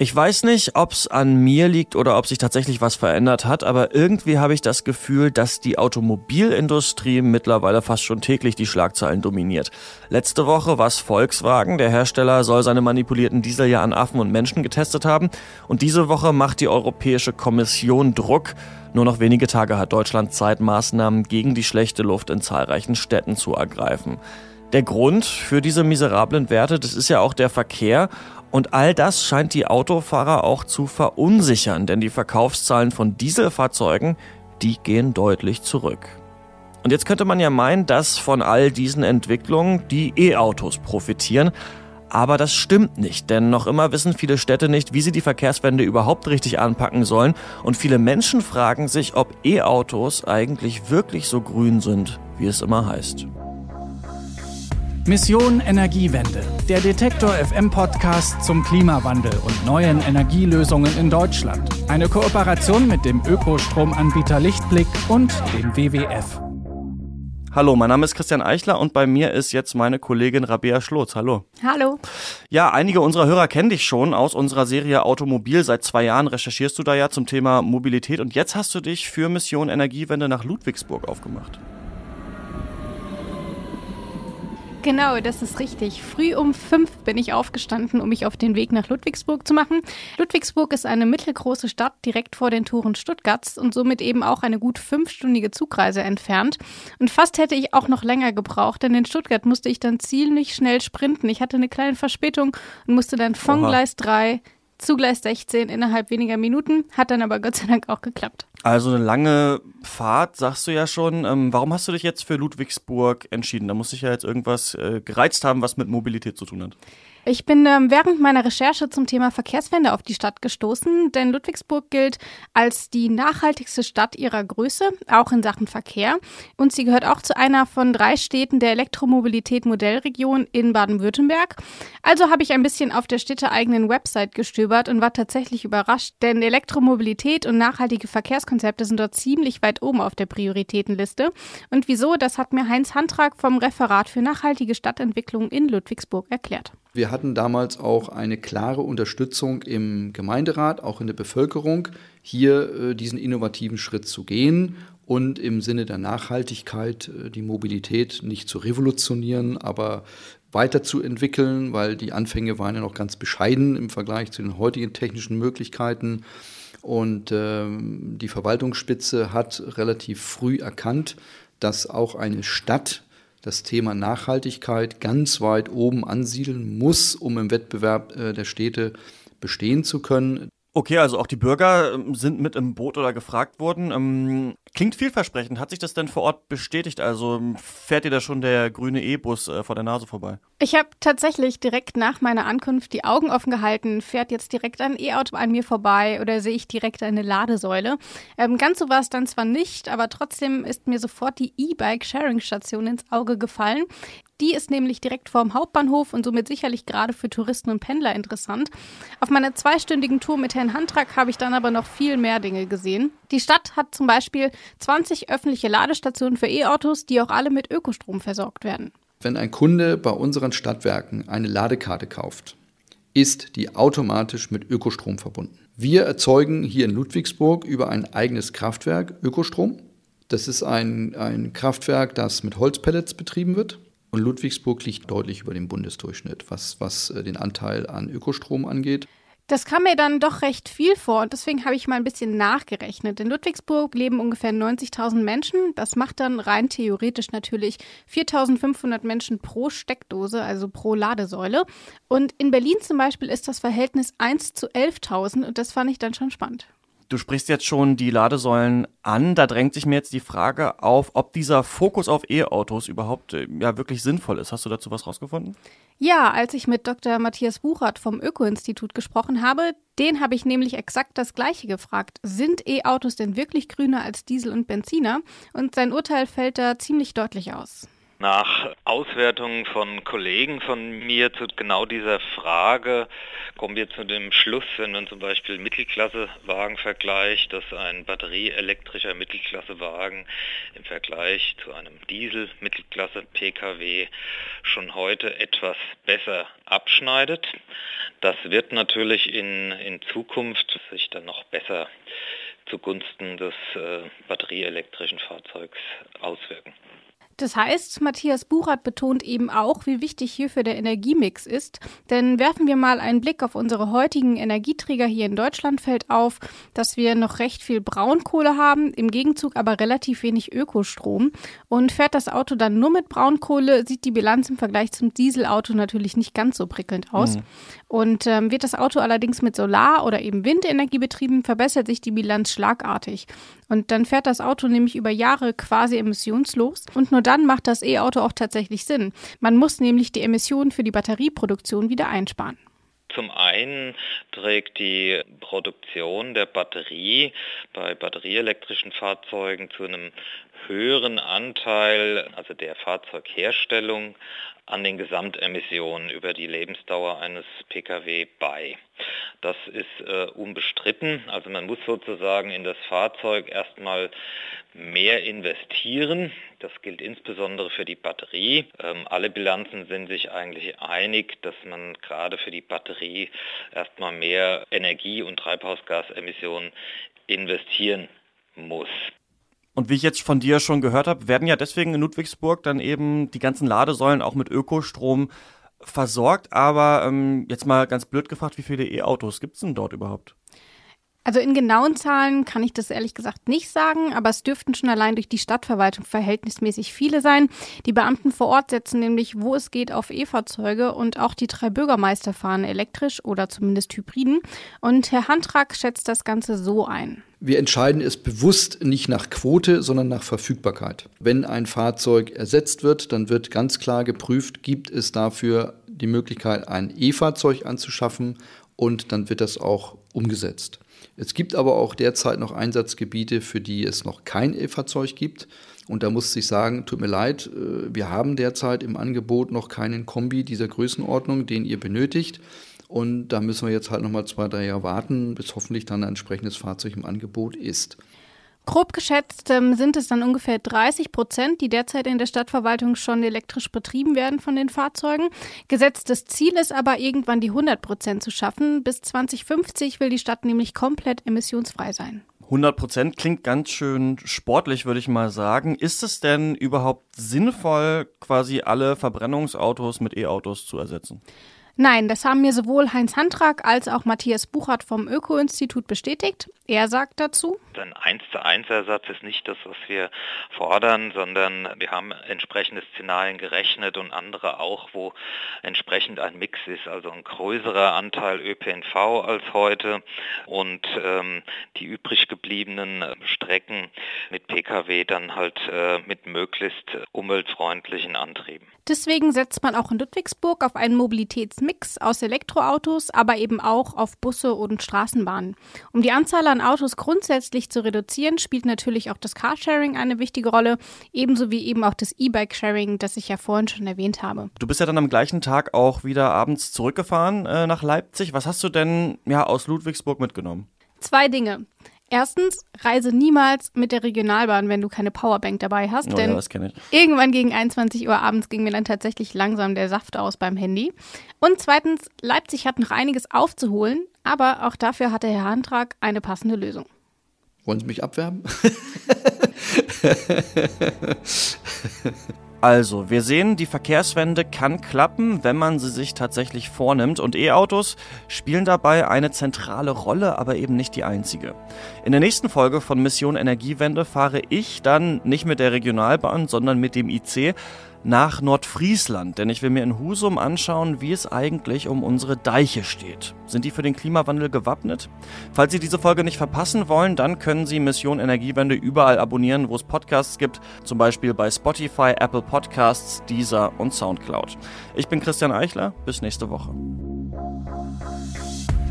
Ich weiß nicht, ob es an mir liegt oder ob sich tatsächlich was verändert hat, aber irgendwie habe ich das Gefühl, dass die Automobilindustrie mittlerweile fast schon täglich die Schlagzeilen dominiert. Letzte Woche war es Volkswagen, der Hersteller soll seine manipulierten Diesel ja an Affen und Menschen getestet haben und diese Woche macht die Europäische Kommission Druck. Nur noch wenige Tage hat Deutschland Zeit, Maßnahmen gegen die schlechte Luft in zahlreichen Städten zu ergreifen. Der Grund für diese miserablen Werte, das ist ja auch der Verkehr und all das scheint die Autofahrer auch zu verunsichern, denn die Verkaufszahlen von Dieselfahrzeugen, die gehen deutlich zurück. Und jetzt könnte man ja meinen, dass von all diesen Entwicklungen die E-Autos profitieren. Aber das stimmt nicht, denn noch immer wissen viele Städte nicht, wie sie die Verkehrswende überhaupt richtig anpacken sollen. Und viele Menschen fragen sich, ob E-Autos eigentlich wirklich so grün sind, wie es immer heißt. Mission Energiewende, der Detektor FM Podcast zum Klimawandel und neuen Energielösungen in Deutschland. Eine Kooperation mit dem Ökostromanbieter Lichtblick und dem WWF. Hallo, mein Name ist Christian Eichler und bei mir ist jetzt meine Kollegin Rabea Schlotz. Hallo. Hallo. Ja, einige unserer Hörer kennen dich schon aus unserer Serie Automobil. Seit zwei Jahren recherchierst du da ja zum Thema Mobilität und jetzt hast du dich für Mission Energiewende nach Ludwigsburg aufgemacht. Genau, das ist richtig. Früh um fünf bin ich aufgestanden, um mich auf den Weg nach Ludwigsburg zu machen. Ludwigsburg ist eine mittelgroße Stadt direkt vor den Toren Stuttgarts und somit eben auch eine gut fünfstündige Zugreise entfernt. Und fast hätte ich auch noch länger gebraucht, denn in Stuttgart musste ich dann ziemlich schnell sprinten. Ich hatte eine kleine Verspätung und musste dann von Oha. Gleis 3 zu Gleis 16 innerhalb weniger Minuten. Hat dann aber Gott sei Dank auch geklappt. Also eine lange Fahrt, sagst du ja schon. Ähm, warum hast du dich jetzt für Ludwigsburg entschieden? Da muss sich ja jetzt irgendwas äh, gereizt haben, was mit Mobilität zu tun hat. Ich bin ähm, während meiner Recherche zum Thema Verkehrswende auf die Stadt gestoßen, denn Ludwigsburg gilt als die nachhaltigste Stadt ihrer Größe, auch in Sachen Verkehr. Und sie gehört auch zu einer von drei Städten der Elektromobilität Modellregion in Baden-Württemberg. Also habe ich ein bisschen auf der städteeigenen Website gestöbert und war tatsächlich überrascht, denn Elektromobilität und nachhaltige Verkehrskonzepte sind dort ziemlich weit oben auf der Prioritätenliste. Und wieso, das hat mir Heinz Handtrag vom Referat für nachhaltige Stadtentwicklung in Ludwigsburg erklärt. Wir hatten damals auch eine klare Unterstützung im Gemeinderat, auch in der Bevölkerung, hier äh, diesen innovativen Schritt zu gehen und im Sinne der Nachhaltigkeit äh, die Mobilität nicht zu revolutionieren, aber weiterzuentwickeln, weil die Anfänge waren ja noch ganz bescheiden im Vergleich zu den heutigen technischen Möglichkeiten. Und ähm, die Verwaltungsspitze hat relativ früh erkannt, dass auch eine Stadt das Thema Nachhaltigkeit ganz weit oben ansiedeln muss, um im Wettbewerb äh, der Städte bestehen zu können. Okay, also auch die Bürger ähm, sind mit im Boot oder gefragt worden. Ähm, klingt vielversprechend. Hat sich das denn vor Ort bestätigt? Also ähm, fährt dir da schon der grüne E-Bus äh, vor der Nase vorbei? Ich habe tatsächlich direkt nach meiner Ankunft die Augen offen gehalten. Fährt jetzt direkt ein E-Auto an mir vorbei oder sehe ich direkt eine Ladesäule? Ähm, ganz so war es dann zwar nicht, aber trotzdem ist mir sofort die E-Bike-Sharing-Station ins Auge gefallen. Die ist nämlich direkt vorm Hauptbahnhof und somit sicherlich gerade für Touristen und Pendler interessant. Auf meiner zweistündigen Tour mit Herrn Handrak habe ich dann aber noch viel mehr Dinge gesehen. Die Stadt hat zum Beispiel 20 öffentliche Ladestationen für E-Autos, die auch alle mit Ökostrom versorgt werden. Wenn ein Kunde bei unseren Stadtwerken eine Ladekarte kauft, ist die automatisch mit Ökostrom verbunden. Wir erzeugen hier in Ludwigsburg über ein eigenes Kraftwerk Ökostrom. Das ist ein, ein Kraftwerk, das mit Holzpellets betrieben wird. Und Ludwigsburg liegt deutlich über dem Bundesdurchschnitt, was, was äh, den Anteil an Ökostrom angeht. Das kam mir dann doch recht viel vor und deswegen habe ich mal ein bisschen nachgerechnet. In Ludwigsburg leben ungefähr 90.000 Menschen. Das macht dann rein theoretisch natürlich 4.500 Menschen pro Steckdose, also pro Ladesäule. Und in Berlin zum Beispiel ist das Verhältnis 1 zu 11.000 und das fand ich dann schon spannend. Du sprichst jetzt schon die Ladesäulen an. Da drängt sich mir jetzt die Frage auf, ob dieser Fokus auf E-Autos überhaupt äh, ja wirklich sinnvoll ist. Hast du dazu was rausgefunden? Ja, als ich mit Dr. Matthias Buchert vom Öko-Institut gesprochen habe, den habe ich nämlich exakt das Gleiche gefragt. Sind E-Autos denn wirklich grüner als Diesel und Benziner? Und sein Urteil fällt da ziemlich deutlich aus. Nach Auswertungen von Kollegen von mir zu genau dieser Frage kommen wir zu dem Schluss, wenn man zum Beispiel Mittelklassewagen vergleicht, dass ein batterieelektrischer Mittelklassewagen im Vergleich zu einem Diesel-Mittelklasse-Pkw schon heute etwas besser abschneidet. Das wird natürlich in, in Zukunft sich dann noch besser zugunsten des äh, batterieelektrischen Fahrzeugs auswirken. Das heißt, Matthias Buchert betont eben auch, wie wichtig hierfür der Energiemix ist. Denn werfen wir mal einen Blick auf unsere heutigen Energieträger hier in Deutschland, fällt auf, dass wir noch recht viel Braunkohle haben, im Gegenzug aber relativ wenig Ökostrom. Und fährt das Auto dann nur mit Braunkohle, sieht die Bilanz im Vergleich zum Dieselauto natürlich nicht ganz so prickelnd aus. Mhm. Und ähm, wird das Auto allerdings mit Solar- oder eben Windenergie betrieben, verbessert sich die Bilanz schlagartig. Und dann fährt das Auto nämlich über Jahre quasi emissionslos. Und nur dann macht das E-Auto auch tatsächlich Sinn. Man muss nämlich die Emissionen für die Batterieproduktion wieder einsparen. Zum einen trägt die Produktion der Batterie bei batterieelektrischen Fahrzeugen zu einem höheren Anteil, also der Fahrzeugherstellung, an den Gesamtemissionen über die Lebensdauer eines Pkw bei. Das ist äh, unbestritten. Also man muss sozusagen in das Fahrzeug erstmal mehr investieren. Das gilt insbesondere für die Batterie. Ähm, alle Bilanzen sind sich eigentlich einig, dass man gerade für die Batterie erstmal mehr Energie- und Treibhausgasemissionen investieren muss. Und wie ich jetzt von dir schon gehört habe, werden ja deswegen in Ludwigsburg dann eben die ganzen Ladesäulen auch mit Ökostrom versorgt. Aber ähm, jetzt mal ganz blöd gefragt, wie viele E-Autos gibt es denn dort überhaupt? Also in genauen Zahlen kann ich das ehrlich gesagt nicht sagen, aber es dürften schon allein durch die Stadtverwaltung verhältnismäßig viele sein. Die Beamten vor Ort setzen nämlich, wo es geht, auf E-Fahrzeuge und auch die drei Bürgermeister fahren elektrisch oder zumindest Hybriden. Und Herr Handrak schätzt das Ganze so ein. Wir entscheiden es bewusst nicht nach Quote, sondern nach Verfügbarkeit. Wenn ein Fahrzeug ersetzt wird, dann wird ganz klar geprüft, gibt es dafür die Möglichkeit, ein E-Fahrzeug anzuschaffen und dann wird das auch umgesetzt. Es gibt aber auch derzeit noch Einsatzgebiete, für die es noch kein E-Fahrzeug gibt. Und da muss ich sagen, tut mir leid, äh, wir haben derzeit im Angebot noch keinen Kombi dieser Größenordnung, den ihr benötigt. Und da müssen wir jetzt halt nochmal zwei, drei Jahre warten, bis hoffentlich dann ein entsprechendes Fahrzeug im Angebot ist. Grob geschätzt ähm, sind es dann ungefähr 30 Prozent, die derzeit in der Stadtverwaltung schon elektrisch betrieben werden von den Fahrzeugen. Gesetztes Ziel ist aber irgendwann die 100 Prozent zu schaffen. Bis 2050 will die Stadt nämlich komplett emissionsfrei sein. 100 Prozent klingt ganz schön sportlich, würde ich mal sagen. Ist es denn überhaupt sinnvoll, quasi alle Verbrennungsautos mit E-Autos zu ersetzen? Nein, das haben mir sowohl Heinz Handrak als auch Matthias Buchert vom Öko-Institut bestätigt. Er sagt dazu. Ein 1 zu 1 Ersatz ist nicht das, was wir fordern, sondern wir haben entsprechende Szenarien gerechnet und andere auch, wo entsprechend ein Mix ist, also ein größerer Anteil ÖPNV als heute und ähm, die übrig gebliebenen Strecken mit Pkw dann halt äh, mit möglichst umweltfreundlichen Antrieben. Deswegen setzt man auch in Ludwigsburg auf einen Mobilitätsmix aus Elektroautos, aber eben auch auf Busse und Straßenbahnen. Um die Anzahl an Autos grundsätzlich zu reduzieren, spielt natürlich auch das Carsharing eine wichtige Rolle, ebenso wie eben auch das E-Bike-Sharing, das ich ja vorhin schon erwähnt habe. Du bist ja dann am gleichen Tag auch wieder abends zurückgefahren äh, nach Leipzig. Was hast du denn ja aus Ludwigsburg mitgenommen? Zwei Dinge. Erstens, reise niemals mit der Regionalbahn, wenn du keine Powerbank dabei hast. Oh, denn ja, das ich. irgendwann gegen 21 Uhr abends ging mir dann tatsächlich langsam der Saft aus beim Handy. Und zweitens, Leipzig hat noch einiges aufzuholen, aber auch dafür hatte Herr Handrak eine passende Lösung. Wollen Sie mich abwerben? Also, wir sehen, die Verkehrswende kann klappen, wenn man sie sich tatsächlich vornimmt. Und E-Autos spielen dabei eine zentrale Rolle, aber eben nicht die einzige. In der nächsten Folge von Mission Energiewende fahre ich dann nicht mit der Regionalbahn, sondern mit dem IC nach Nordfriesland, denn ich will mir in Husum anschauen, wie es eigentlich um unsere Deiche steht. Sind die für den Klimawandel gewappnet? Falls Sie diese Folge nicht verpassen wollen, dann können Sie Mission Energiewende überall abonnieren, wo es Podcasts gibt, zum Beispiel bei Spotify, Apple Podcasts, Deezer und Soundcloud. Ich bin Christian Eichler, bis nächste Woche.